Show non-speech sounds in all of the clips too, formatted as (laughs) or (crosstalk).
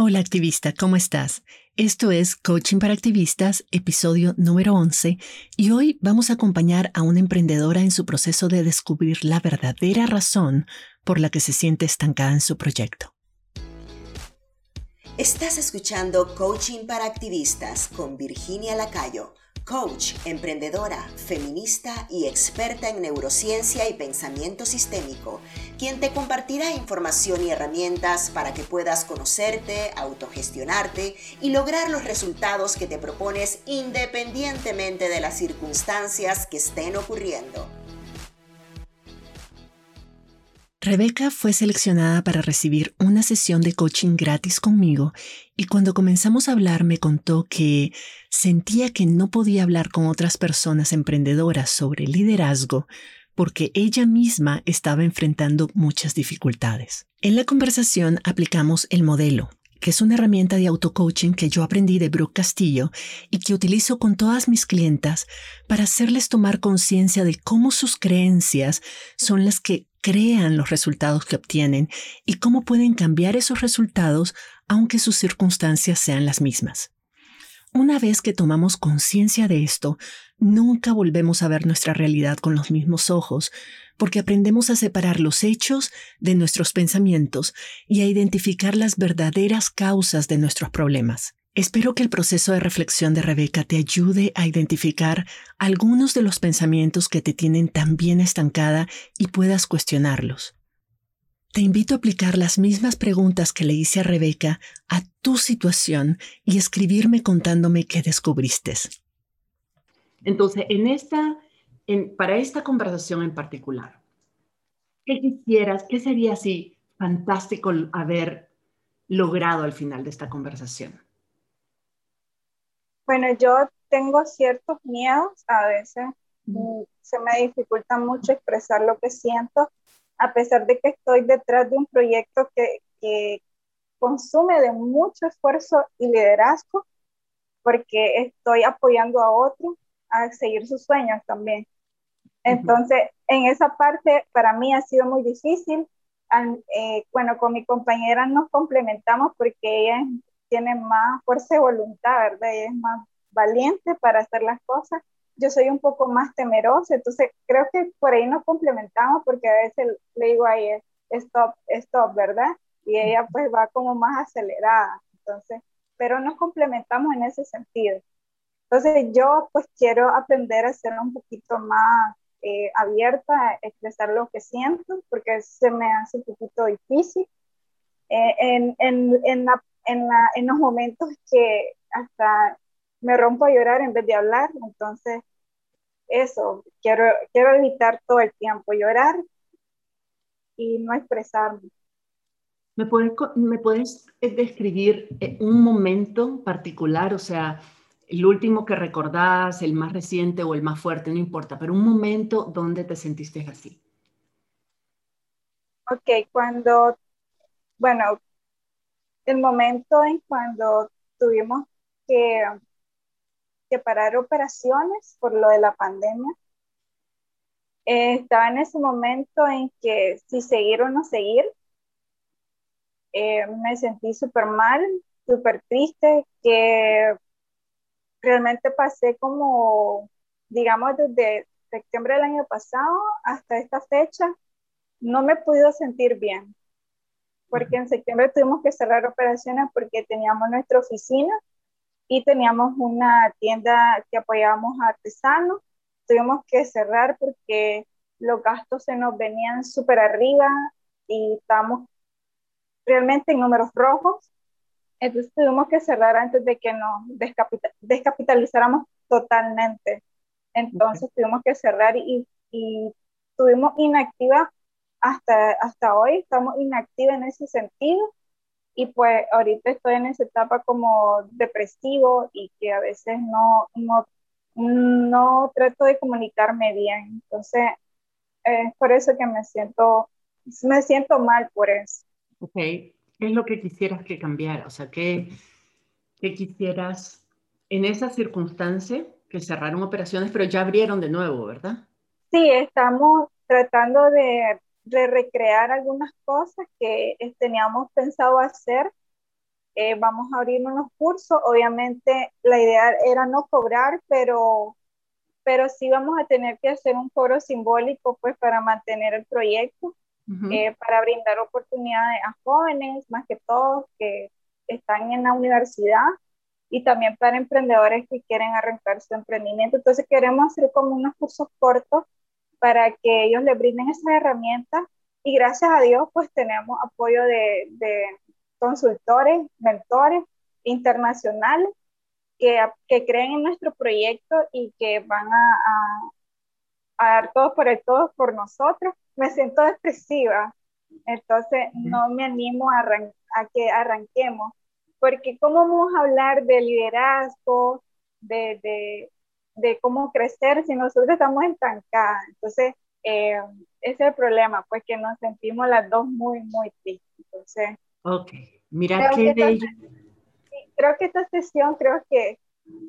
Hola activista, ¿cómo estás? Esto es Coaching para Activistas, episodio número 11, y hoy vamos a acompañar a una emprendedora en su proceso de descubrir la verdadera razón por la que se siente estancada en su proyecto. Estás escuchando Coaching para Activistas con Virginia Lacayo coach, emprendedora, feminista y experta en neurociencia y pensamiento sistémico, quien te compartirá información y herramientas para que puedas conocerte, autogestionarte y lograr los resultados que te propones independientemente de las circunstancias que estén ocurriendo. Rebeca fue seleccionada para recibir una sesión de coaching gratis conmigo y cuando comenzamos a hablar me contó que sentía que no podía hablar con otras personas emprendedoras sobre liderazgo porque ella misma estaba enfrentando muchas dificultades. En la conversación aplicamos el modelo, que es una herramienta de auto-coaching que yo aprendí de Brooke Castillo y que utilizo con todas mis clientas para hacerles tomar conciencia de cómo sus creencias son las que crean los resultados que obtienen y cómo pueden cambiar esos resultados aunque sus circunstancias sean las mismas. Una vez que tomamos conciencia de esto, nunca volvemos a ver nuestra realidad con los mismos ojos, porque aprendemos a separar los hechos de nuestros pensamientos y a identificar las verdaderas causas de nuestros problemas. Espero que el proceso de reflexión de Rebeca te ayude a identificar algunos de los pensamientos que te tienen tan bien estancada y puedas cuestionarlos. Te invito a aplicar las mismas preguntas que le hice a Rebeca a tu situación y escribirme contándome qué descubriste. Entonces, en esta, para esta conversación en particular, ¿qué quisieras, qué sería así fantástico haber logrado al final de esta conversación? Bueno, yo tengo ciertos miedos, a veces mm, se me dificulta mucho expresar lo que siento, a pesar de que estoy detrás de un proyecto que, que consume de mucho esfuerzo y liderazgo, porque estoy apoyando a otros a seguir sus sueños también. Entonces, en esa parte para mí ha sido muy difícil. Eh, bueno, con mi compañera nos complementamos porque ella tiene más fuerza de voluntad, ¿verdad? Ella es más valiente para hacer las cosas. Yo soy un poco más temerosa, entonces creo que por ahí nos complementamos porque a veces le digo ahí, stop, stop, ¿verdad? Y ella pues va como más acelerada, entonces, pero nos complementamos en ese sentido. Entonces yo pues quiero aprender a ser un poquito más eh, abierta a expresar lo que siento, porque se me hace un poquito difícil. Eh, en, en, en, la en, los momentos que hasta me rompo a llorar en vez de hablar, entonces eso, quiero, quiero evitar todo el tiempo llorar y no expresarme. ¿Me puedes, ¿Me puedes eh, describir eh, un momento particular, o sea, el último que recordás, el más reciente o el más fuerte, no importa, pero un momento donde te sentiste así? Ok, cuando, bueno, el momento en cuando tuvimos que, que parar operaciones por lo de la pandemia, eh, estaba en ese momento en que si seguir o no seguir, eh, me sentí súper mal, súper triste, que realmente pasé como, digamos, desde septiembre del año pasado hasta esta fecha, no me he podido sentir bien. Porque en septiembre tuvimos que cerrar operaciones porque teníamos nuestra oficina y teníamos una tienda que apoyábamos a artesanos. Tuvimos que cerrar porque los gastos se nos venían súper arriba y estábamos realmente en números rojos. Entonces tuvimos que cerrar antes de que nos descapitalizáramos totalmente. Entonces tuvimos que cerrar y, y tuvimos inactiva hasta, hasta hoy estamos inactivos en ese sentido y pues ahorita estoy en esa etapa como depresivo y que a veces no, no, no trato de comunicarme bien. Entonces, es por eso que me siento, me siento mal por eso. Ok, ¿qué es lo que quisieras que cambiara? O sea, ¿qué, qué quisieras en esa circunstancia que cerraron operaciones, pero ya abrieron de nuevo, ¿verdad? Sí, estamos tratando de de recrear algunas cosas que eh, teníamos pensado hacer eh, vamos a abrir unos cursos. Obviamente la idea era no cobrar, pero, pero sí vamos a tener que hacer un cobro simbólico pues para mantener el proyecto, eh, para brindar oportunidades a jóvenes, más que todos que están en la universidad y también para emprendedores que quieren arrancar su emprendimiento. Entonces queremos hacer como unos cursos cortos para que ellos le brinden esas herramientas y gracias a Dios pues tenemos apoyo de, de consultores, mentores internacionales que, que, creen en nuestro proyecto y que van a, a, dar todo por el todo por nosotros. Me siento depresiva, entonces no me animo a, a que arranquemos porque ¿cómo vamos a hablar de liderazgo, de, de, de cómo crecer si nosotros estamos estancadas? Entonces, eh, ese es el problema, pues que nos sentimos las dos muy, muy tristes. Entonces, ok, mira qué bello. Creo que esta sesión, creo que,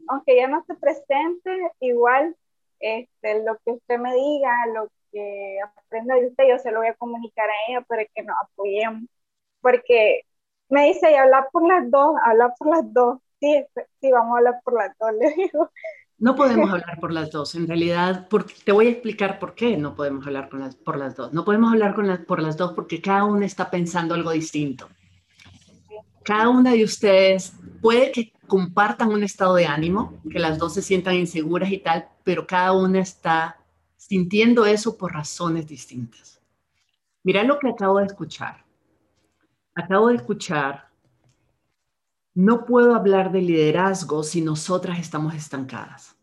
aunque ya no esté presente, igual este, lo que usted me diga, lo que aprenda de usted, yo se lo voy a comunicar a ella para que nos apoyemos, porque me dice, y hablar por las dos, hablar por las dos. Sí, sí, vamos a hablar por las dos, (laughs) le digo. No podemos hablar por las dos, en realidad, te voy a explicar por qué no podemos hablar por las dos. No podemos hablar con por las dos porque cada una está pensando algo distinto. Cada una de ustedes puede que compartan un estado de ánimo, que las dos se sientan inseguras y tal, pero cada una está sintiendo eso por razones distintas. Mira lo que acabo de escuchar acabo de escuchar, no puedo hablar de liderazgo si nosotras estamos estancadas.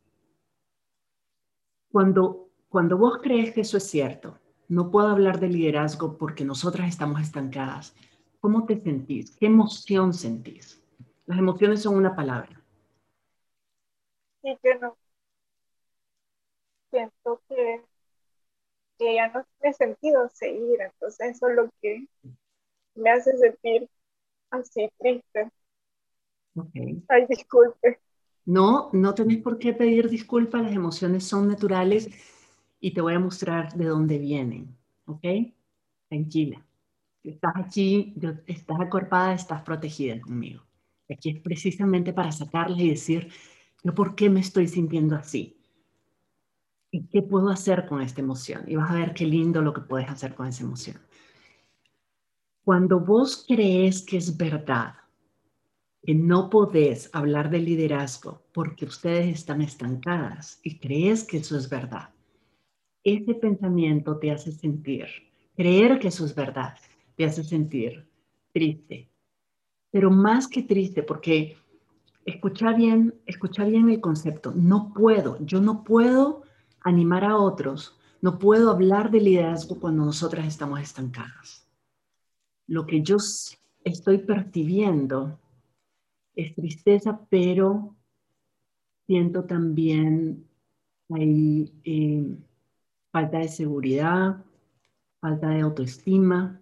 Cuando, cuando vos crees que eso es cierto, no puedo hablar de liderazgo porque nosotras estamos estancadas. ¿Cómo te sentís? ¿Qué emoción sentís? Las emociones son una palabra. Sí, que no. Siento que, que ya no tiene sentido seguir, entonces eso es lo que me hace sentir así triste. Okay. Ay, disculpe. No, no tenés por qué pedir disculpas, las emociones son naturales y te voy a mostrar de dónde vienen, ¿ok? Tranquila. Estás aquí, estás acorpada, estás protegida conmigo. Aquí es precisamente para sacarlas y decir, yo por qué me estoy sintiendo así. ¿Y qué puedo hacer con esta emoción? Y vas a ver qué lindo lo que puedes hacer con esa emoción. Cuando vos crees que es verdad, que no podés hablar de liderazgo porque ustedes están estancadas y crees que eso es verdad, ese pensamiento te hace sentir, creer que eso es verdad, te hace sentir triste. Pero más que triste, porque escucha bien, escucha bien el concepto, no puedo, yo no puedo animar a otros, no puedo hablar de liderazgo cuando nosotras estamos estancadas. Lo que yo estoy percibiendo es tristeza, pero siento también hay eh, falta de seguridad, falta de autoestima.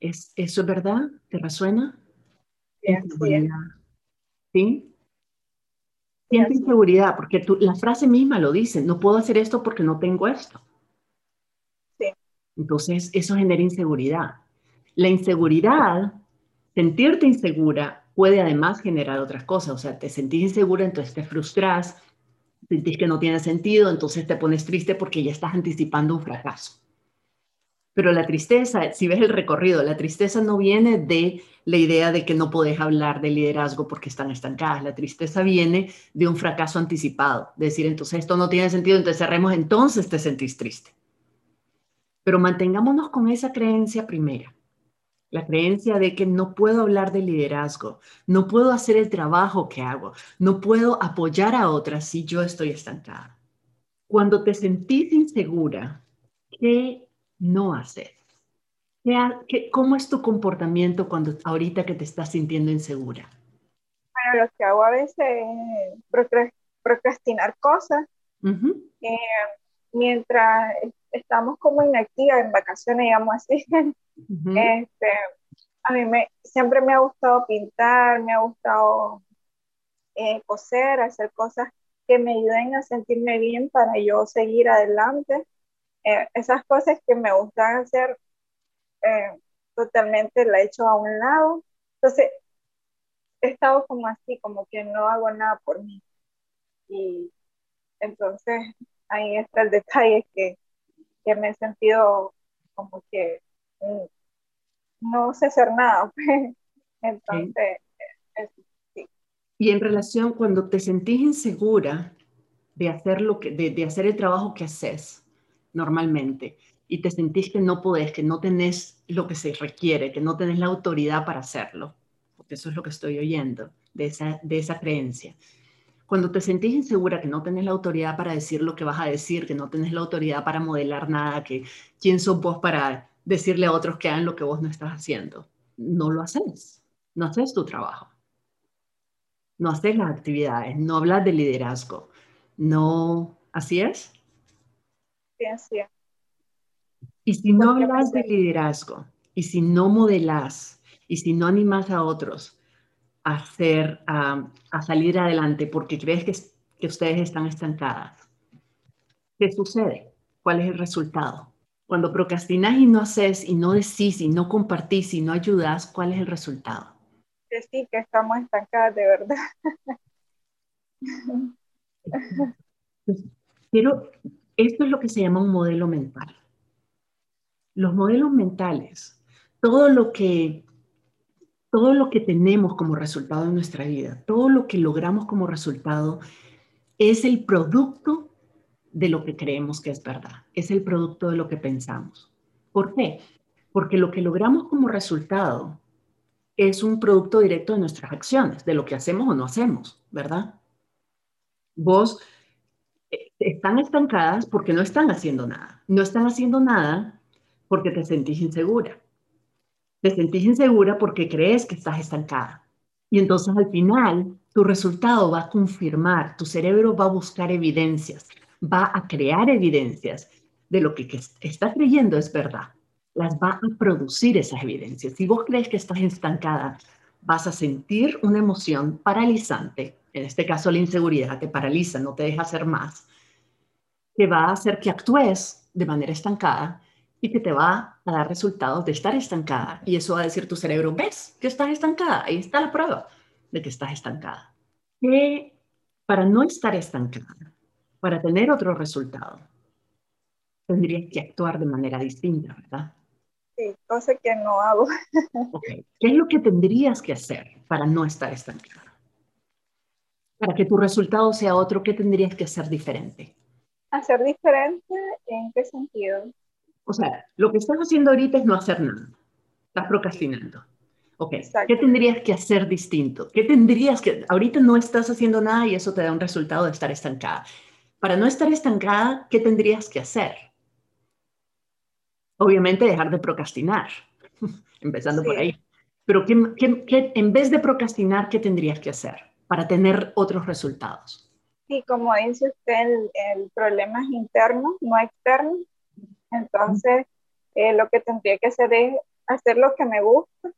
¿Es, ¿Eso es verdad? ¿Te resuena? ¿Sí? Siento inseguridad, porque la frase misma lo dice, no puedo hacer esto porque no tengo esto. Entonces, eso genera inseguridad. La inseguridad, sentirte insegura, puede además generar otras cosas. O sea, te sentís insegura, entonces te frustras, sentís que no tiene sentido, entonces te pones triste porque ya estás anticipando un fracaso. Pero la tristeza, si ves el recorrido, la tristeza no viene de la idea de que no podés hablar de liderazgo porque están estancadas. La tristeza viene de un fracaso anticipado. De decir, entonces esto no tiene sentido, entonces cerremos, entonces te sentís triste. Pero mantengámonos con esa creencia primera, la creencia de que no puedo hablar de liderazgo, no puedo hacer el trabajo que hago, no puedo apoyar a otras si yo estoy estancada. Cuando te sentís insegura, ¿qué no haces? ¿Qué, cómo es tu comportamiento cuando ahorita que te estás sintiendo insegura? Bueno, lo que hago a veces es procrastinar cosas. Eh, mientras estamos como inactivas en vacaciones, digamos así. este, a mí me, siempre me ha gustado pintar, me ha gustado eh, coser, hacer cosas que me ayuden a sentirme bien para yo seguir adelante. Eh, esas cosas que me gustan hacer, eh, totalmente la he hecho a un lado Entonces, he estado como así, como que no hago nada por mí. Y entonces ahí está el detalle que, que me he sentido como que mm, no sé hacer nada. (laughs) Pues. Entonces, sí. Y en relación, cuando te sentís insegura de hacer, lo que, de, de hacer el trabajo que haces normalmente, y te sentís que no podés, que no tenés lo que se requiere, que no tenés la autoridad para hacerlo, porque eso es lo que estoy oyendo de esa, de esa creencia. Cuando te sentís insegura, que no tenés la autoridad para decir lo que vas a decir, que no tenés la autoridad para modelar nada, que quién sos vos para decirle a otros que hagan lo que vos no estás haciendo, no lo haces, no haces tu trabajo, no haces las actividades, no hablas de liderazgo, no, ¿así es? Sí, así es. Y si no hablas de liderazgo, y si no modelas, y si no animas a otros a, hacer, a, salir adelante porque crees que, que ustedes están estancadas, ¿qué sucede? ¿Cuál es el resultado? Cuando procrastinas y no haces, y no decís, y no compartís, y no ayudas, ¿cuál es el resultado? Decir que estamos estancadas de verdad. Pero esto es lo que se llama un modelo mental los modelos mentales, todo lo que todo lo que tenemos como resultado en nuestra vida, todo lo que logramos como resultado es el producto de lo que creemos que es verdad, es el producto de lo que pensamos. ¿Por qué? Porque lo que logramos como resultado es un producto directo de nuestras acciones, de lo que hacemos o no hacemos, ¿verdad? Vos eh, están estancadas porque no están haciendo nada. No están haciendo nada porque te sentís insegura. Te sentís insegura porque crees que estás estancada. Y entonces al final tu resultado va a confirmar, tu cerebro va a buscar evidencias, va a crear evidencias de lo que, que está creyendo es verdad. Las va a producir esas evidencias. Si vos crees que estás estancada, vas a sentir una emoción paralizante, en este caso la inseguridad te paraliza, no te deja hacer más, que va a hacer que actúes de manera estancada y que te va a dar resultados de estar estancada. Y eso va a decir tu cerebro, ves que estás estancada, ahí está la prueba de que estás estancada. Que para no estar estancada, para tener otro resultado, tendrías que actuar de manera distinta, ¿verdad? Sí, cosa que no hago. (laughs) ¿Qué es lo que tendrías que hacer para no estar estancada? Para que tu resultado sea otro, ¿qué tendrías que hacer diferente? ¿Hacer diferente en qué sentido? O sea, lo que estás haciendo ahorita es no hacer nada. Estás procrastinando. Ok, ¿qué tendrías que hacer distinto? ¿Qué tendrías que... Ahorita no estás haciendo nada y eso te da un resultado de estar estancada. Para no estar estancada, ¿qué tendrías que hacer? Obviamente dejar de procrastinar, (laughs) empezando por ahí. Pero ¿qué, en vez de procrastinar, ¿qué tendrías que hacer para tener otros resultados? Sí, como dice usted, el, el problema es interno, no externo. Entonces, eh, lo que tendría que hacer es hacer lo que me gusta.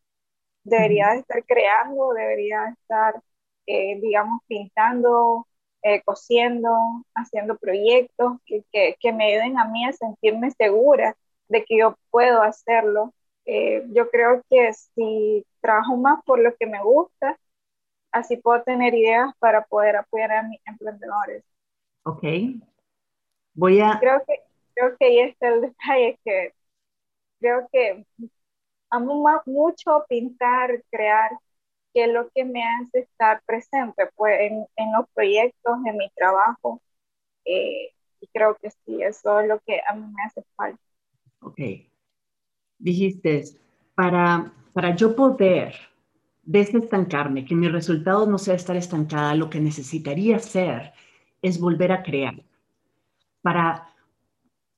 Debería estar creando, debería estar, eh, digamos, pintando, eh, cosiendo, haciendo proyectos que, que, me ayuden a mí a sentirme segura de que yo puedo hacerlo. yo creo que si trabajo más por lo que me gusta, así puedo tener ideas para poder apoyar a mis emprendedores. Ok. Voy a... Creo que creo que ahí está el detalle que creo que amo mucho pintar, crear, que es lo que me hace estar presente pues, en, en los proyectos, en mi trabajo. Eh, y creo que sí, eso es lo que a mí me hace falta. Ok. Dijiste, para, para yo poder desestancarme, que mi resultado no sea estar estancada, lo que necesitaría hacer es volver a crear. Para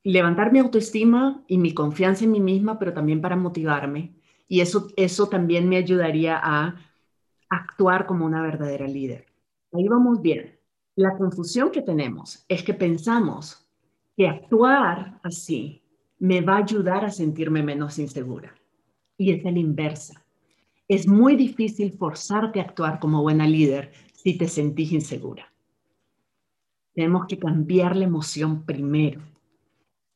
levantar mi autoestima y mi confianza en mí misma, pero también para motivarme. Y eso, eso también me ayudaría a actuar como una verdadera líder. Ahí vamos bien. La confusión que tenemos es que pensamos que actuar así me va a ayudar a sentirme menos insegura. Y es la inversa. Es muy difícil forzarte a actuar como buena líder si te sentís insegura. Tenemos que cambiar la emoción primero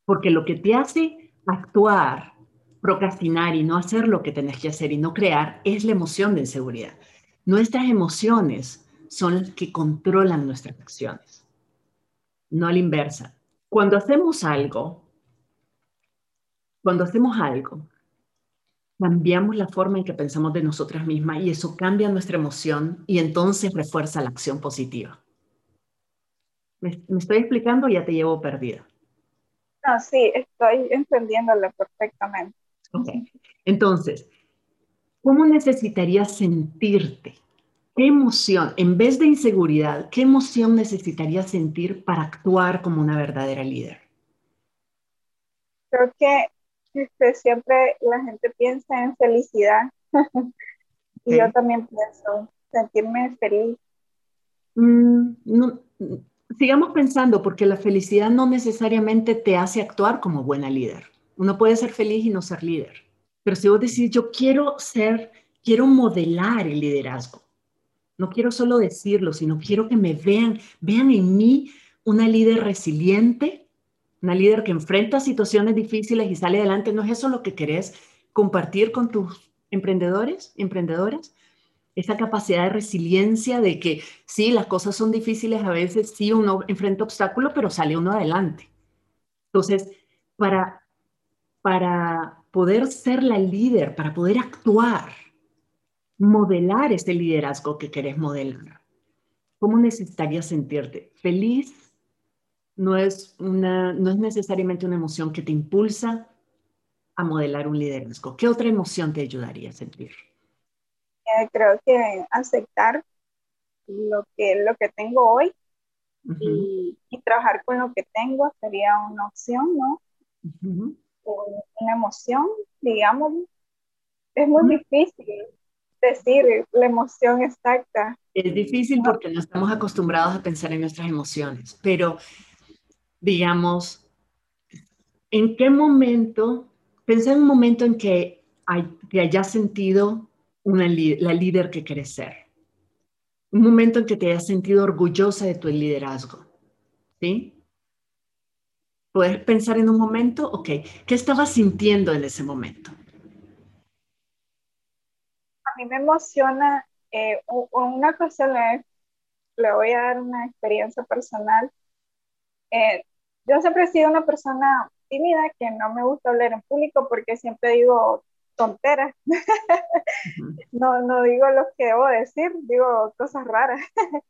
porque lo que te hace actuar procrastinar y no hacer lo que tenés que hacer y no crear es la emoción de inseguridad. Nuestras emociones son las que controlan nuestras acciones, no a la inversa. Cuando hacemos algo, cuando hacemos algo, cambiamos la forma en que pensamos de nosotras mismas y eso cambia nuestra emoción y entonces refuerza la acción positiva. ¿Me, estoy explicando ya te llevo perdida? No, sí, estoy entendiéndolo perfectamente. Entonces, ¿cómo necesitarías sentirte? ¿Qué emoción, en vez de inseguridad, qué emoción necesitarías sentir para actuar como una verdadera líder? Creo que este, siempre la gente piensa en felicidad. (laughs) y yo también pienso sentirme feliz. Mm, sigamos pensando, porque la felicidad no necesariamente te hace actuar como buena líder. Uno puede ser feliz y no ser líder. Pero si vos decís, yo quiero ser, quiero modelar el liderazgo. No quiero solo decirlo, sino quiero que me vean, vean en mí una líder resiliente, una líder que enfrenta situaciones difíciles y sale adelante. ¿No es eso lo que querés compartir con tus emprendedores, emprendedoras? Esa capacidad de resiliencia de que sí, las cosas son difíciles a veces, sí, uno enfrenta obstáculos, pero sale uno adelante. Entonces, para, para poder ser la líder, para poder actuar, modelar ese liderazgo que querés modelar, ¿cómo necesitarías sentirte? ¿Feliz? no es, una, no es necesariamente una emoción que te impulsa a modelar un liderazgo. ¿Qué otra emoción te ayudaría a sentir? Eh, creo que aceptar lo que, lo que tengo hoy y, trabajar con lo que tengo sería una opción, ¿no? Una emoción, digamos. Es muy difícil decir la emoción exacta. Es difícil porque no estamos acostumbrados a pensar en nuestras emociones, pero digamos, ¿en qué momento, pensé en un momento en que, hay, que hayas sentido una, la líder que querés ser? Un momento en que te hayas sentido orgullosa de tu liderazgo, ¿sí? ¿Puedes pensar en un momento? Ok, ¿qué estabas sintiendo en ese momento? A mí me emociona, eh, una cosa le, le voy a dar una experiencia personal. Eh, yo siempre he sido una persona tímida que no me gusta hablar en público porque siempre digo tonteras. (laughs) no, no digo lo que debo decir, digo cosas raras. (laughs)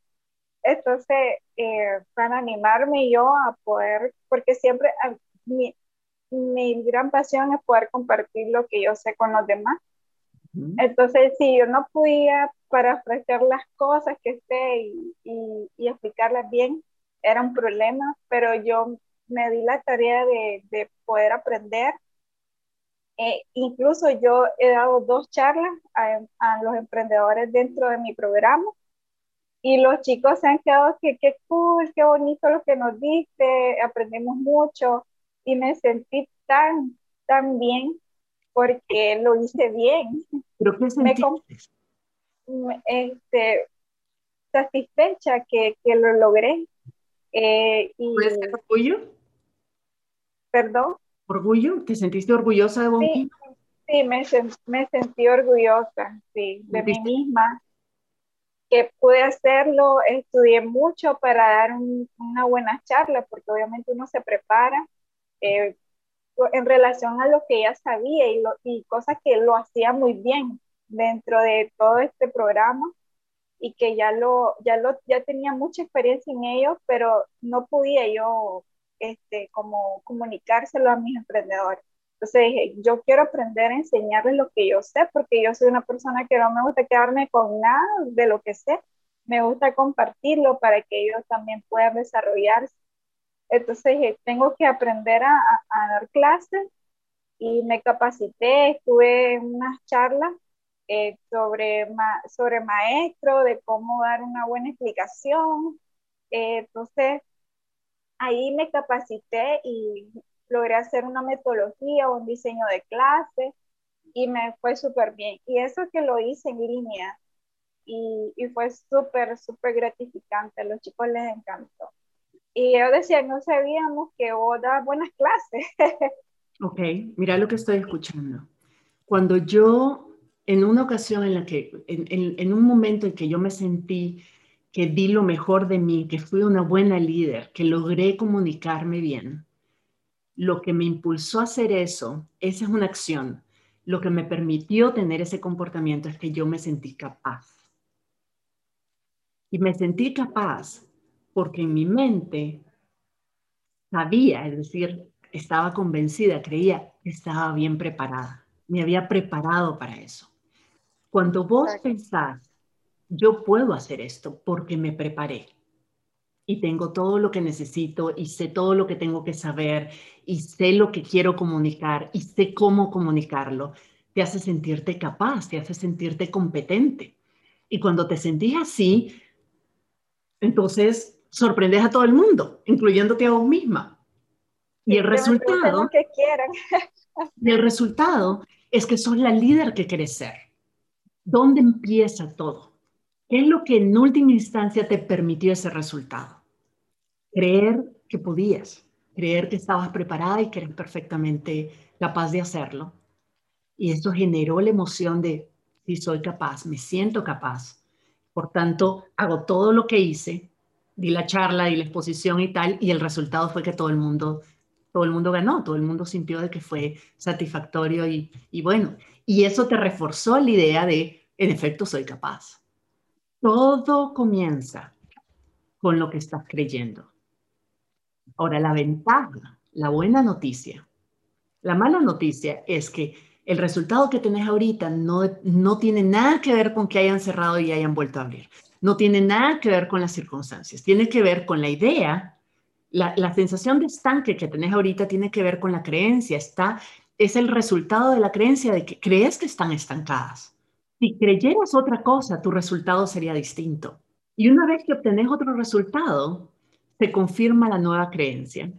Entonces, eh, para animarme yo a poder, porque siempre mi, mi, gran pasión es poder compartir lo que yo sé con los demás. Entonces, si yo no podía para ofrecer las cosas que sé y, y, y explicarlas bien, era un problema, pero yo me di la tarea de, de poder aprender. Eh, incluso yo he dado dos charlas a, a, los emprendedores dentro de mi programa y los chicos se han quedado que qué cool, qué bonito lo que nos diste, aprendemos mucho y me sentí tan, tan bien porque lo hice bien. ¿Pero qué me, este, satisfecha que, que lo logré. Eh, y, orgullo? ¿Perdón? ¿Orgullo? ¿Te sentiste orgullosa de vos sí, Sí, me, me, sentí orgullosa, sí, de mí misma, que pude hacerlo, estudié mucho para dar una buena charla, porque obviamente uno se prepara eh, en relación a lo que ella sabía y, lo, y cosas que lo hacía muy bien dentro de todo este programa y que ya lo, ya lo, ya tenía mucha experiencia en ello, pero no podía yo este, como comunicárselo a mis emprendedores. Entonces dije, yo quiero aprender a enseñarles lo que yo sé, porque yo soy una persona que no me gusta quedarme con nada de lo que sé, me gusta compartirlo para que ellos también puedan desarrollarse. Entonces dije, tengo que aprender a, dar clases y me capacité, estuve en unas charlas eh, sobre, sobre maestro, de cómo dar una buena explicación. Eh, entonces, ahí me capacité y logré hacer una metodología, un diseño de clase y me fue súper bien. Y eso que lo hice en línea y, y fue súper, súper gratificante, a los chicos les encantó. Y yo decía, no sabíamos que vos das buenas clases. (laughs) Ok, mira lo que estoy escuchando. Cuando yo, en una ocasión en la que, en, un momento en que yo me sentí que di lo mejor de mí, que fui una buena líder, que logré comunicarme bien, lo que me impulsó a hacer eso, esa es una acción, lo que me permitió tener ese comportamiento es que yo me sentí capaz. Y me sentí capaz porque en mi mente sabía, es decir, estaba convencida, creía que estaba bien preparada. Me había preparado para eso. Cuando vos pensás, yo puedo hacer esto porque me preparé y tengo todo lo que necesito y sé todo lo que tengo que saber y sé lo que quiero comunicar y sé cómo comunicarlo, te hace sentirte capaz, te hace sentirte competente. Y cuando te sentís así, entonces sorprendes a todo el mundo, incluyéndote a vos misma. Y el resultado, que quieran. (laughs) y el resultado es que sos la líder que querés ser. ¿Dónde empieza todo? ¿Qué es lo que en última instancia te permitió ese resultado? Creer que podías, creer que estabas preparada y que eres perfectamente capaz de hacerlo. Y eso generó la emoción de, si soy capaz, me siento capaz. Por tanto, hago todo lo que hice, di la charla, di la exposición y tal, y el resultado fue que todo el mundo todo el mundo ganó, todo el mundo sintió de que fue satisfactorio y, bueno, y eso te reforzó la idea de, en efecto, soy capaz. Todo comienza con lo que estás creyendo. Ahora, la ventaja, la buena noticia, la mala noticia es que el resultado que tenés ahorita no, no tiene nada que ver con que hayan cerrado y hayan vuelto a abrir. No tiene nada que ver con las circunstancias. Tiene que ver con la idea la, sensación de estanque que tenés ahorita tiene que ver con la creencia, está, es el resultado de la creencia de que crees que están estancadas. Si creyeras otra cosa, tu resultado sería distinto. Y una vez que obtenés otro resultado, se confirma la nueva creencia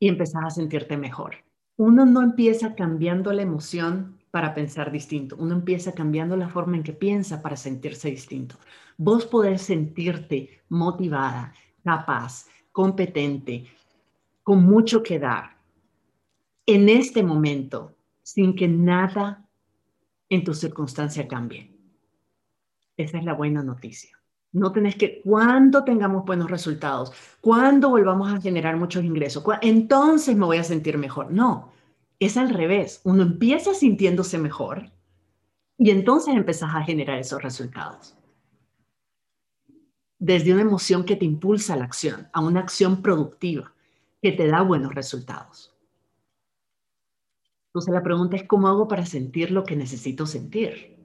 y empezás a sentirte mejor. Uno no empieza cambiando la emoción para pensar distinto, uno empieza cambiando la forma en que piensa para sentirse distinto. Vos podés sentirte motivada, capaz, competente, con mucho que dar, en este momento, sin que nada en tu circunstancia cambie. Esa es la buena noticia. No tenés que, cuando tengamos buenos resultados, cuando volvamos a generar muchos ingresos, entonces me voy a sentir mejor. No, es al revés. Uno empieza sintiéndose mejor y entonces empezás a generar esos resultados desde una emoción que te impulsa a la acción, a una acción productiva, que te da buenos resultados. Entonces la pregunta es, ¿cómo hago para sentir lo que necesito sentir?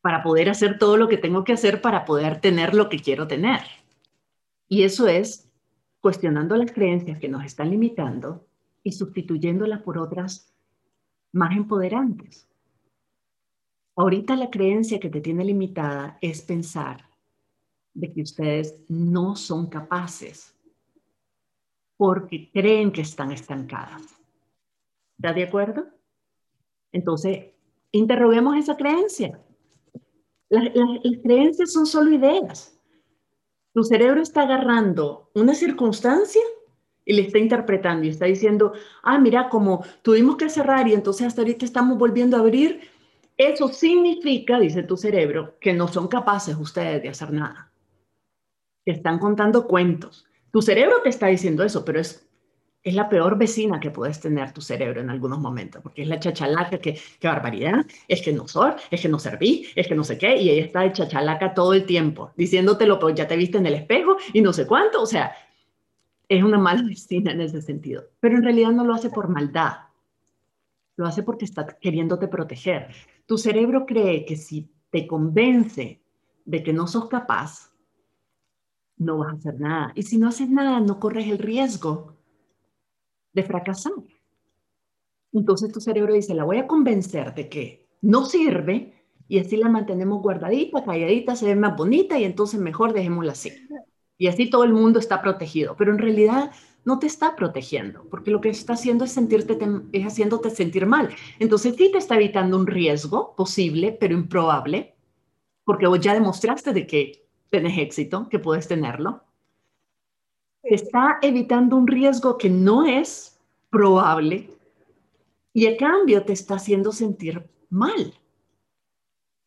Para poder hacer todo lo que tengo que hacer para poder tener lo que quiero tener. Y eso es cuestionando las creencias que nos están limitando y sustituyéndolas por otras más empoderantes. Ahorita la creencia que te tiene limitada es pensar de que ustedes no son capaces porque creen que están estancadas. ¿Está de acuerdo? Entonces, interroguemos esa creencia. Las, creencias son solo ideas. Tu cerebro está agarrando una circunstancia y le está interpretando y está diciendo, ah, mira, como tuvimos que cerrar y entonces hasta ahorita estamos volviendo a abrir, eso significa, dice tu cerebro, que no son capaces ustedes de hacer nada te están contando cuentos. Tu cerebro te está diciendo eso, pero es, es la peor vecina que puedes tener tu cerebro en algunos momentos, porque es la chachalaca que, qué barbaridad, es que no soy, es que no serví, es que no sé qué, y ella está de chachalaca todo el tiempo, diciéndotelo, pero ya te viste en el espejo y no sé cuánto, o sea, es una mala (laughs) vecina en ese sentido, pero en realidad no lo hace por maldad, lo hace porque está queriéndote proteger. Tu cerebro cree que si te convence de que no sos capaz, no vas a hacer nada. Y si no haces nada, no corres el riesgo de fracasar. Entonces tu cerebro dice, la voy a convencer de que no sirve y así la mantenemos guardadita, calladita, se ve más bonita y entonces mejor dejémosla así. Y así todo el mundo está protegido, pero en realidad no te está protegiendo, porque lo que está haciendo es sentirte haciéndote sentir mal. Entonces sí te está evitando un riesgo posible, pero improbable, porque vos ya demostraste de que tenés éxito, que puedes tenerlo. Está evitando un riesgo que no es probable, y el cambio te está haciendo sentir mal.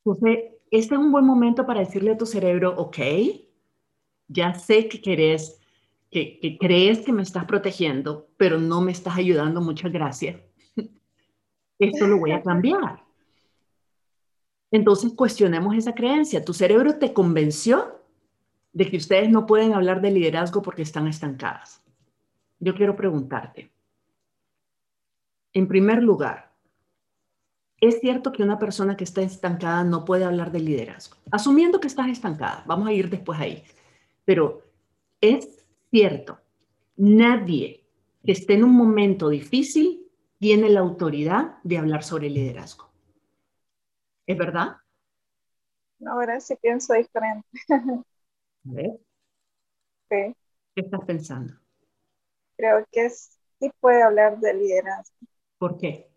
Entonces, este es un buen momento para decirle a tu cerebro, ok, ya sé que que crees que me estás protegiendo, pero no me estás ayudando, muchas gracias. (laughs) Esto lo voy a cambiar. Entonces cuestionemos esa creencia. Tu cerebro te convenció de que ustedes no pueden hablar de liderazgo porque están estancadas. Yo quiero preguntarte, en primer lugar, ¿es cierto que una persona que está estancada no puede hablar de liderazgo? Asumiendo que estás estancada, vamos a ir después ahí, pero es cierto, nadie que esté en un momento difícil tiene la autoridad de hablar sobre liderazgo. ¿Es verdad? Ahora sí pienso diferente. (laughs) A ver. Sí. ¿Qué estás pensando? Creo que sí puede hablar de liderazgo. ¿Por qué?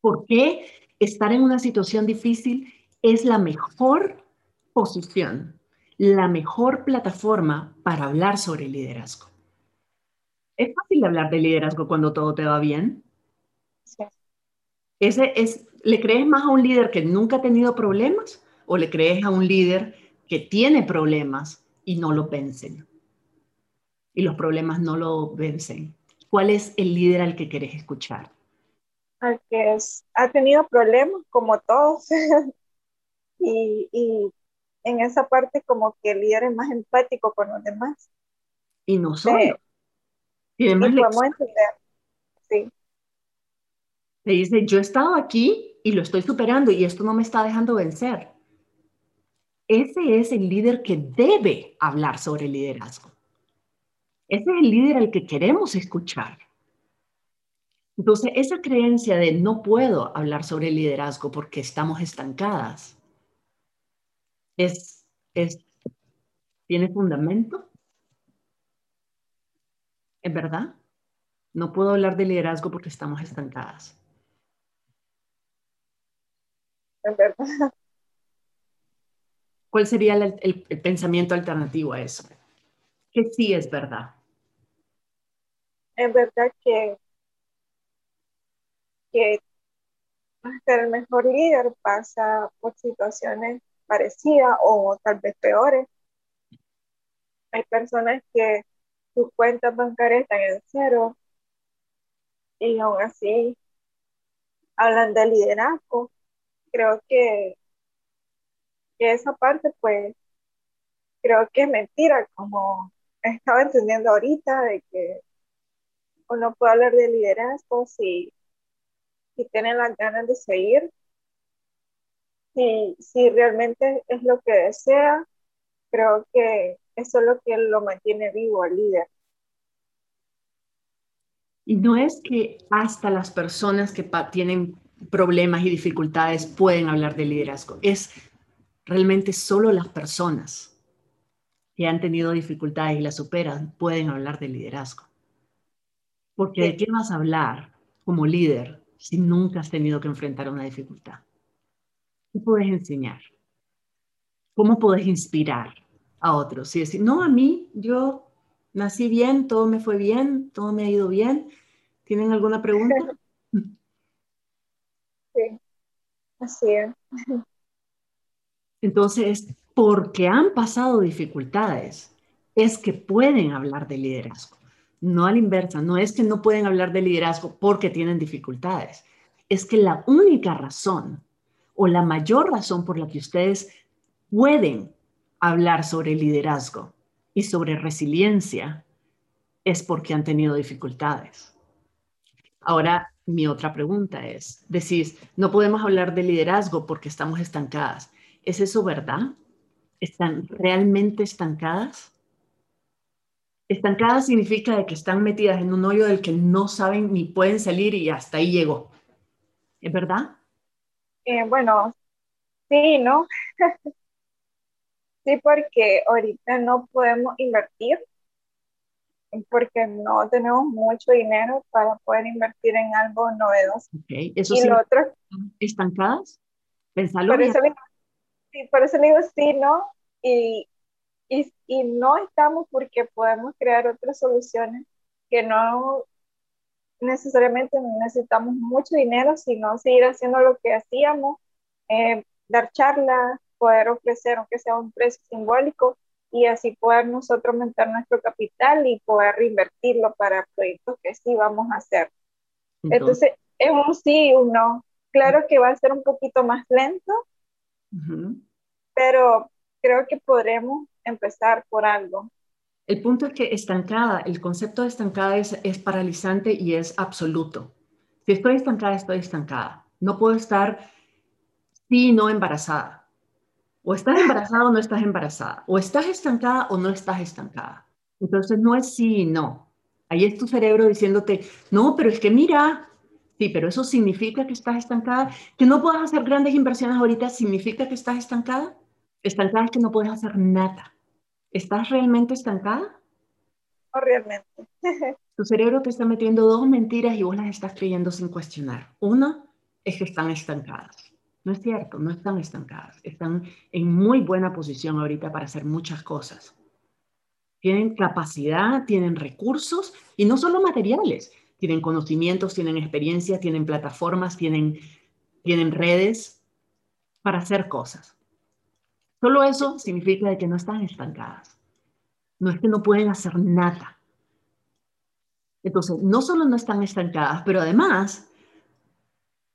¿Por qué estar en una situación difícil es la mejor posición, la mejor plataforma para hablar sobre liderazgo? ¿Es fácil hablar de liderazgo cuando todo te va bien? Sí. Ese es, ¿Le crees más a un líder que nunca ha tenido problemas o le crees a un líder que tiene problemas y no lo vencen? Y los problemas no lo vencen. ¿Cuál es el líder al que querés escuchar? Al que es, ha tenido problemas como todos. (laughs) y, y, en esa parte como que el líder es más empático con los demás. Y no solo. Sí. Y podemos entender. Sí. Te dice, yo he estado aquí y lo estoy superando y esto no me está dejando vencer. Ese es el líder que debe hablar sobre liderazgo. Ese es el líder al que queremos escuchar. Entonces, esa creencia de no puedo hablar sobre liderazgo porque estamos estancadas, es, es, ¿tiene fundamento? ¿Es verdad? No puedo hablar de liderazgo porque estamos estancadas. Es verdad. ¿Cuál sería el, el, el, pensamiento alternativo a eso? Que sí es verdad. Es verdad que, que hasta el mejor líder pasa por situaciones parecidas o tal vez peores. Hay personas que sus cuentas bancarias están en cero y aún así hablan de liderazgo. Creo que, que esa parte, pues, creo que es mentira, como estaba entendiendo ahorita, de que uno puede hablar de liderazgo si, si tienen las ganas de seguir, si, si realmente es lo que desea, creo que eso es lo que lo mantiene vivo al líder. Y no es que hasta las personas que tienen problemas y dificultades pueden hablar de liderazgo, es realmente solo las personas que han tenido dificultades y las superan pueden hablar de liderazgo. Porque ¿de qué vas a hablar como líder si nunca has tenido que enfrentar una dificultad? ¿Qué puedes enseñar? ¿Cómo puedes inspirar a otros? Y decir, no, a mí, yo nací bien, todo me fue bien, todo me ha ido bien. ¿Tienen alguna pregunta? (laughs) Sí, así es. Entonces, porque han pasado dificultades, es que pueden hablar de liderazgo. No a la inversa, no es que no pueden hablar de liderazgo porque tienen dificultades. Es que la única razón o la mayor razón por la que ustedes pueden hablar sobre liderazgo y sobre resiliencia es porque han tenido dificultades. Ahora, mi otra pregunta es, decís, no podemos hablar de liderazgo porque estamos estancadas. ¿Es eso verdad? ¿Están realmente estancadas? Estancadas significa de que están metidas en un hoyo del que no saben ni pueden salir y hasta ahí llegó. ¿Es verdad? Eh, bueno, sí, ¿no? (laughs) sí, porque ahorita no podemos invertir porque no tenemos mucho dinero para poder invertir en algo novedoso. Okay. ¿Eso y sí, lo otro, estancadas? Pensalo por eso, sí, por eso le digo sí, ¿no? Y, y, y no estamos porque podemos crear otras soluciones que no necesariamente necesitamos mucho dinero, sino seguir haciendo lo que hacíamos, eh, dar charlas, poder ofrecer, aunque sea un precio simbólico, y así poder nosotros aumentar nuestro capital y poder reinvertirlo para proyectos que sí vamos a hacer. Entonces, es un sí y un no. Claro que va a ser un poquito más lento, pero creo que podremos empezar por algo. El punto es que estancada, el concepto de estancada es, es paralizante y es absoluto. Si estoy estancada, estoy estancada. No puedo estar sí no embarazada. O estás embarazada o no estás embarazada. O estás estancada o no estás estancada. Entonces no es sí y no. Ahí es tu cerebro diciéndote, no, pero es que mira, sí, pero eso significa que estás estancada. Que no puedas hacer grandes inversiones ahorita significa que estás estancada. Estancada es que no puedes hacer nada. ¿Estás realmente estancada? No realmente. (laughs) tu cerebro te está metiendo dos mentiras y vos las estás creyendo sin cuestionar. Una es que están estancadas. No es cierto, no están estancadas, están en muy buena posición ahorita para hacer muchas cosas. Tienen capacidad, tienen recursos y no solo materiales, tienen conocimientos, tienen experiencia, tienen plataformas, tienen, tienen redes para hacer cosas. Solo eso significa que no están estancadas. No es que no pueden hacer nada. Entonces, no solo no están estancadas, pero además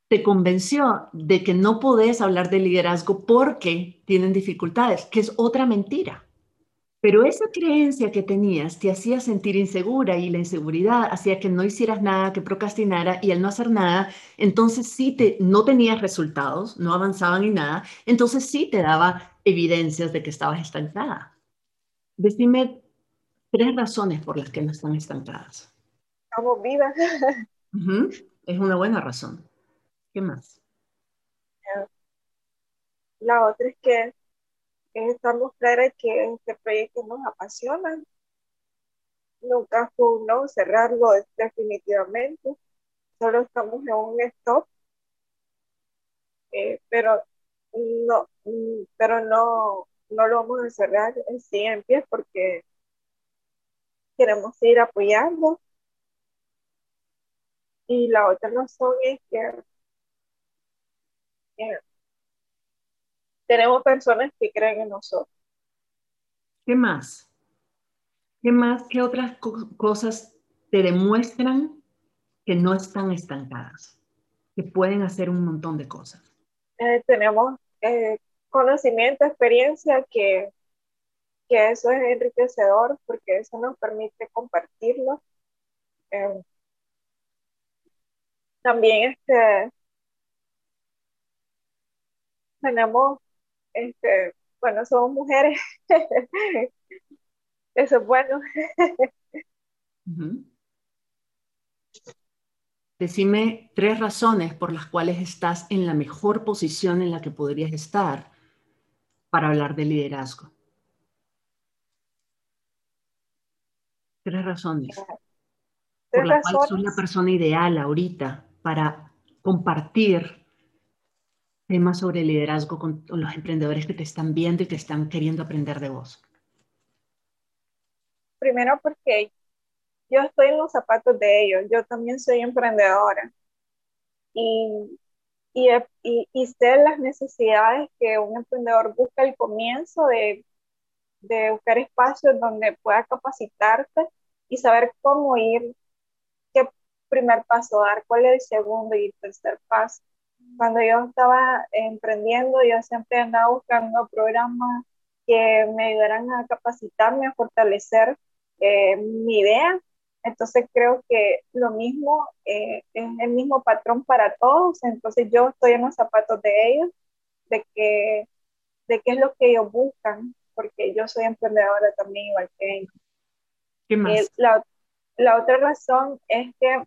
te convenció de que no podés hablar de liderazgo porque tienen dificultades, que es otra mentira. Pero esa creencia que tenías te hacía sentir insegura y la inseguridad hacía que no hicieras nada, que procrastinara y al no hacer nada, entonces sí te, no tenías resultados, no avanzaban ni nada, entonces sí te daba evidencias de que estabas estancada. Decime tres razones por las que no están estancadas. Estamos vivas. Es una buena razón. ¿Qué más? La otra es que estamos claras que este proyecto nos apasiona. Nunca fue un no cerrarlo definitivamente. Solo estamos en un stop. Eh, pero no, pero no, no lo vamos a cerrar en 100 pies porque queremos seguir apoyando. Y la otra razón es que tenemos personas que creen en nosotros. ¿Qué más? ¿Qué más? ¿Qué otras cosas te demuestran que no están estancadas? Que pueden hacer un montón de cosas. Eh, tenemos eh, conocimiento, experiencia, que, que eso es enriquecedor porque eso nos permite compartirlo. Eh, también este, tenemos, este, bueno, somos mujeres. (laughs) Eso es bueno. Decime tres razones por las cuales estás en la mejor posición en la que podrías estar para hablar de liderazgo. Tres razones. por las cuales sos la persona ideal ahorita para compartir temas sobre liderazgo con, los emprendedores que te están viendo y que están queriendo aprender de vos? Primero porque yo estoy en los zapatos de ellos, yo también soy emprendedora y, y, y, sé las necesidades que un emprendedor busca al comienzo de, de buscar espacios donde pueda capacitarte y saber cómo ir, qué primer paso dar, cuál es el segundo y el tercer paso cuando yo estaba emprendiendo, yo siempre andaba buscando programas que me ayudaran a capacitarme, a fortalecer eh, mi idea. Entonces creo que lo mismo eh, es el mismo patrón para todos. Entonces yo estoy en los zapatos de ellos, de que de qué es lo que ellos buscan, porque yo soy emprendedora también igual que ellos. ¿Qué más? Eh, la, la otra razón es que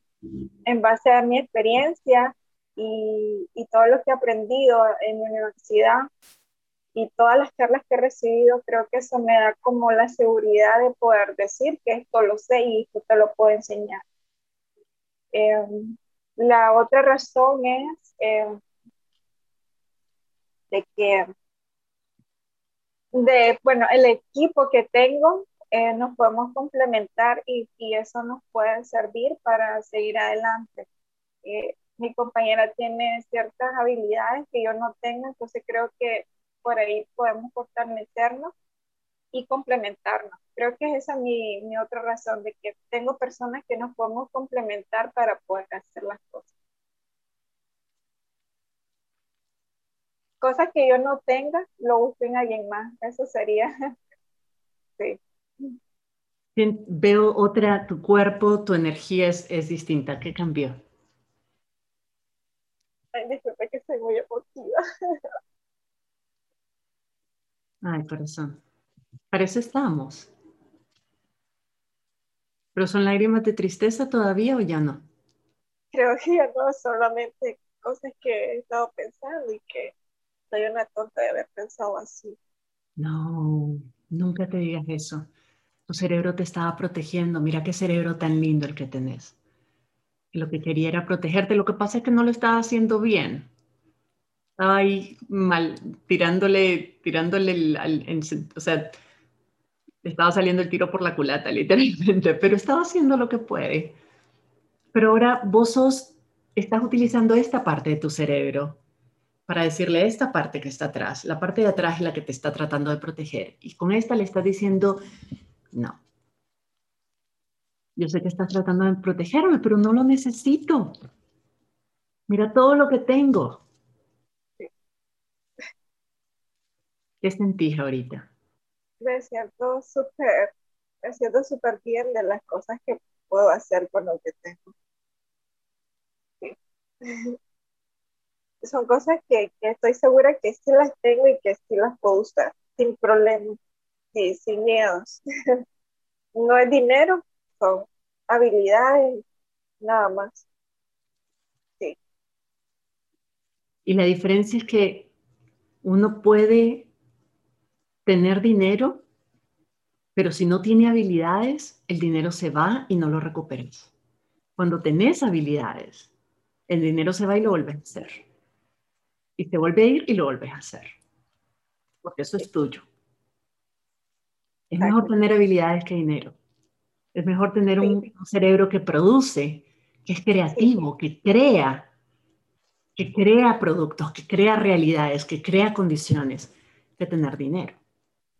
en base a mi experiencia, y, y todo lo que he aprendido en mi universidad y todas las charlas que he recibido, creo que eso me da como la seguridad de poder decir que esto lo sé y esto te lo puedo enseñar. Em, la otra razón es em, de que, de, bueno, el equipo que tengo eh, nos podemos complementar y, y, eso nos puede servir para seguir adelante. Mi compañera tiene ciertas habilidades que yo no tengo, entonces creo que por ahí podemos fortalecernos y complementarnos. Creo que esa es mi, mi otra razón, de que tengo personas que nos podemos complementar para poder hacer las cosas. Cosas que yo no tenga, lo busco en alguien más. Eso sería, (laughs) sí. Veo otra, tu cuerpo, tu energía es, es distinta. ¿Qué cambió? Ay, disculpe que soy muy emotiva. Ay, corazón. Para eso estamos. ¿Pero son lágrimas de tristeza todavía o ya no? Creo que ya no, solamente cosas que he estado pensando y que soy una tonta de haber pensado así. No, nunca te digas eso. Tu cerebro te estaba protegiendo. Mira qué cerebro tan lindo el que tenés. Lo que quería era protegerte. Lo que pasa es que no lo estaba haciendo bien. Estaba ahí mal, tirándole, tirándole, o sea, estaba saliendo el tiro por la culata, (laughs) literalmente, pero estaba haciendo lo que puede. Pero ahora vos sos, estás utilizando esta parte de tu cerebro para decirle esta parte que está atrás. La parte de atrás es la que te está tratando de proteger. Y con esta le estás diciendo, no. Yo sé que estás tratando de protegerme, pero no lo necesito. Mira todo lo que tengo. ¿Qué sentís ahorita? Me siento súper, me siento súper bien de las cosas que puedo hacer con lo que tengo. Son cosas que, estoy segura que sí las tengo y que sí las puedo usar sin problema, sí, sin miedos. (laughs) no es dinero, son habilidades, nada más. Sí. Y la diferencia es que uno puede tener dinero, pero si no tiene habilidades, el dinero se va y no lo recuperas. Cuando tenés habilidades, el dinero se va y lo vuelves a hacer y te vuelve a ir y lo vuelves a hacer. Porque eso es tuyo. Es mejor tener habilidades que dinero. Es mejor tener un, cerebro que produce, que es creativo, que crea, que crea productos, que crea realidades, que crea condiciones, que tener dinero.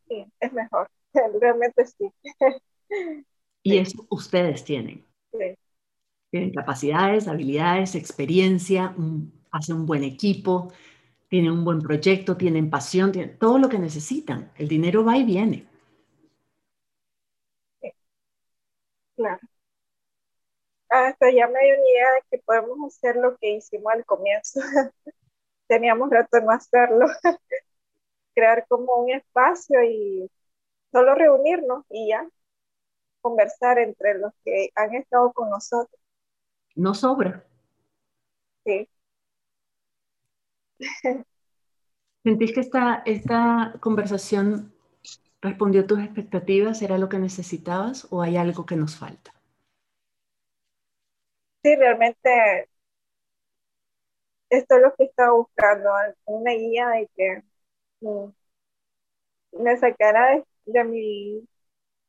Sí, es mejor. (laughs) Realmente sí. (laughs) Y eso ustedes tienen. Tienen capacidades, habilidades, experiencia, hacen un buen equipo, tienen un buen proyecto, tienen pasión, tienen todo lo que necesitan. El dinero va y viene. Claro. Hasta ya me dio una idea de que podemos hacer lo que hicimos al comienzo. (laughs) Teníamos rato de no hacerlo. (laughs) Crear como un espacio y solo reunirnos y ya conversar entre los que han estado con nosotros. No sobra. Sí. (laughs) ¿Sentís que esta, esta conversación respondió a tus expectativas? ¿Era lo que necesitabas o hay algo que nos falta? Sí, realmente esto es lo que estaba buscando, una guía de que mm, me sacara de, de mis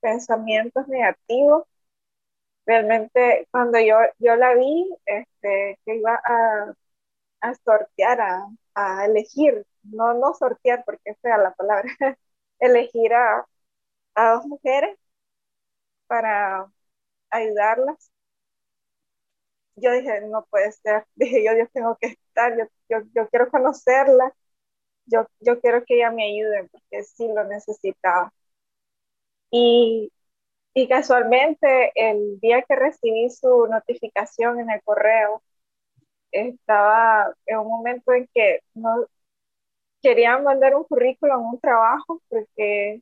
pensamientos negativos. Realmente cuando yo, yo la vi, este, que iba a a sortear, a, elegir, no, no sortear porque es fea la palabra, (laughs) elegir a, dos mujeres para ayudarlas. Yo dije, no puede ser, (laughs) dije yo, yo tengo que estar, yo, yo, quiero conocerla, yo, yo quiero que ella me ayude porque sí lo necesitaba. Y, y casualmente el día que recibí su notificación en el correo, estaba en un momento en que no quería mandar un currículum, un trabajo, porque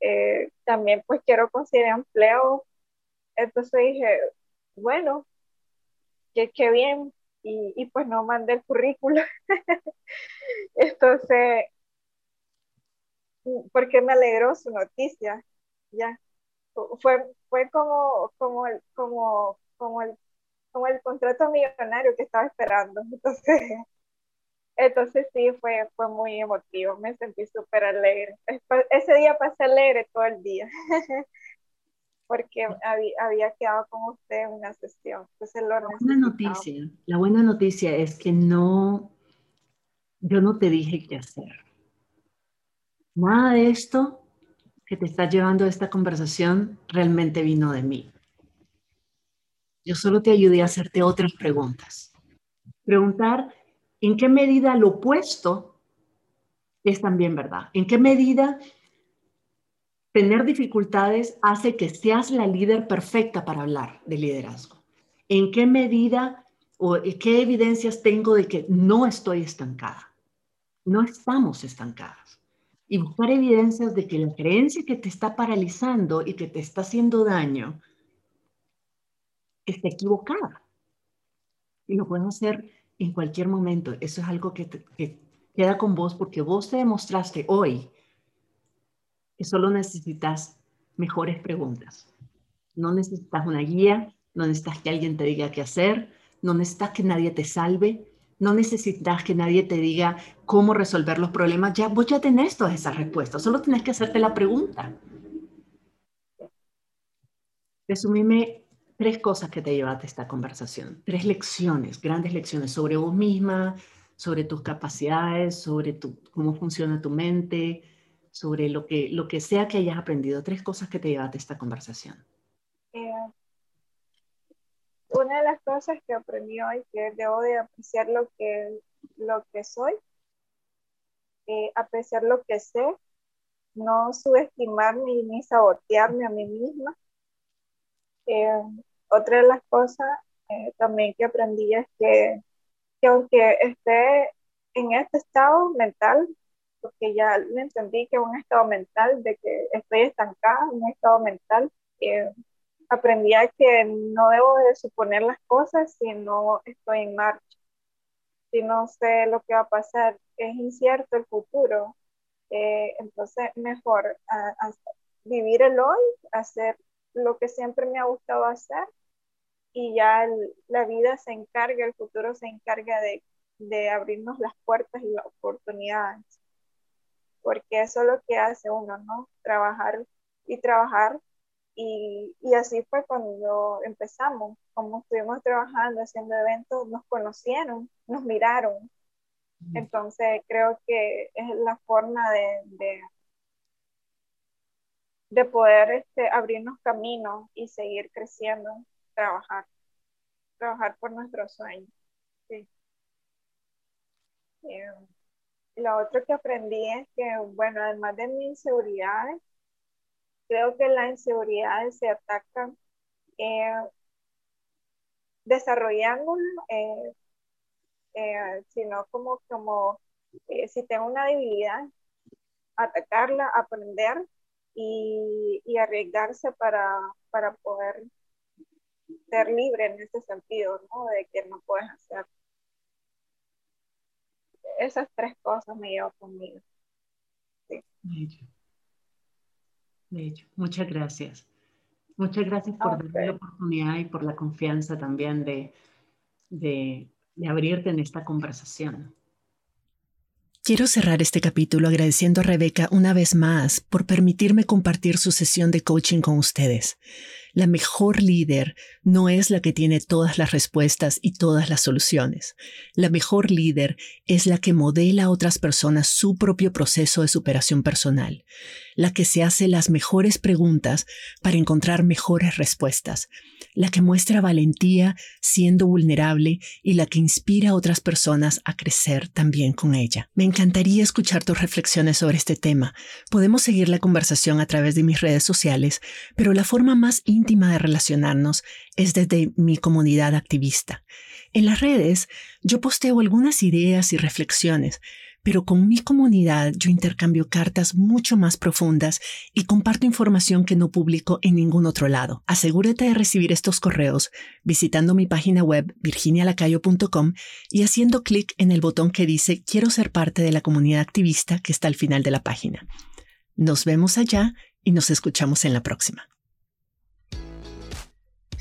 eh, también pues quiero conseguir empleo. Entonces dije, bueno, qué, qué bien, y, y, pues no mandé el currículum. (laughs) Entonces, porque me alegró su noticia, ya. Fue, fue como, como, como, como el como el contrato millonario que estaba esperando. (laughs) Entonces, Entonces sí, fue, fue muy emotivo, me sentí súper alegre. Ese día pasé alegre todo el día, (laughs) porque había, había, quedado con usted una sesión. Entonces la buena noticia, la buena noticia es que no, yo no te dije qué hacer. Nada de esto que te está llevando a esta conversación realmente vino de mí. Yo solo te ayudé a hacerte otras preguntas. Preguntar en qué medida lo opuesto es también verdad. En qué medida tener dificultades hace que seas la líder perfecta para hablar de liderazgo. En qué medida o qué evidencias tengo de que no estoy estancada. No estamos estancadas. Y buscar evidencias de que la creencia que te está paralizando y que te está haciendo daño está equivocada. Y lo puedo hacer en cualquier momento. Eso es algo que, queda con vos porque vos te demostraste hoy que solo necesitas mejores preguntas. No necesitas una guía, no necesitas que alguien te diga qué hacer, no necesitas que nadie te salve, no necesitas que nadie te diga cómo resolver los problemas. Ya vos ya tenés todas esas respuestas, solo tenés que hacerte la pregunta. Resumime tres cosas que te llevaste esta conversación, tres lecciones, grandes lecciones sobre vos misma, sobre tus capacidades, sobre tu, cómo funciona tu mente, sobre lo que, lo que sea que hayas aprendido, tres cosas que te llevaste esta conversación. Eh, una de las cosas que aprendí hoy, que debo de apreciar lo que, lo que soy, eh, apreciar lo que sé, no subestimarme ni sabotearme a mí misma, eh, otra de las cosas eh, también que aprendí es que, que, aunque esté en este estado mental, porque ya le entendí que es un estado mental, de que estoy estancada un estado mental, eh, aprendí que no debo de suponer las cosas si no estoy en marcha, si no sé lo que va a pasar, es incierto el futuro, entonces mejor vivir el hoy, hacer lo que siempre me ha gustado hacer y ya la vida se encarga, el futuro se encarga de, de, abrirnos las puertas y las oportunidades. Porque eso es lo que hace uno, ¿no? Trabajar y trabajar. Y, y así fue cuando empezamos, como estuvimos trabajando, haciendo eventos, nos conocieron, nos miraron. Entonces creo que es la forma de, de de poder este, abrirnos caminos y seguir creciendo, trabajar, trabajar por nuestros sueños. Sí. Eh, lo otro que aprendí es que, bueno, además de mis inseguridades, creo que las inseguridades se atacan eh, eh, eh, sino como, como si tengo una debilidad, atacarla, aprender y, y arriesgarse para, para poder ser libre en ese sentido, ¿no? De que no puedes hacer. Esas tres cosas me llevo conmigo. Sí. Muchas gracias. Muchas gracias por darme la oportunidad y por la confianza también de, de, de abrirte en esta conversación. Quiero cerrar este capítulo agradeciendo a Rebeca una vez más por permitirme compartir su sesión de coaching con ustedes. La mejor líder no es la que tiene todas las respuestas y todas las soluciones. La mejor líder es la que modela a otras personas su propio proceso de superación personal, la que se hace las mejores preguntas para encontrar mejores respuestas, la que muestra valentía siendo vulnerable y la que inspira a otras personas a crecer también con ella. Me encantaría escuchar tus reflexiones sobre este tema. Podemos seguir la conversación a través de mis redes sociales, pero la forma más de relacionarnos es desde mi comunidad activista. En las redes yo posteo algunas ideas y reflexiones, pero con mi comunidad yo intercambio cartas mucho más profundas y comparto información que no publico en ningún otro lado. Asegúrate de recibir estos correos visitando mi página web virginialacayo.com y haciendo clic en el botón que dice Quiero ser parte de la comunidad activista que está al final de la página. Nos vemos allá y nos escuchamos en la próxima.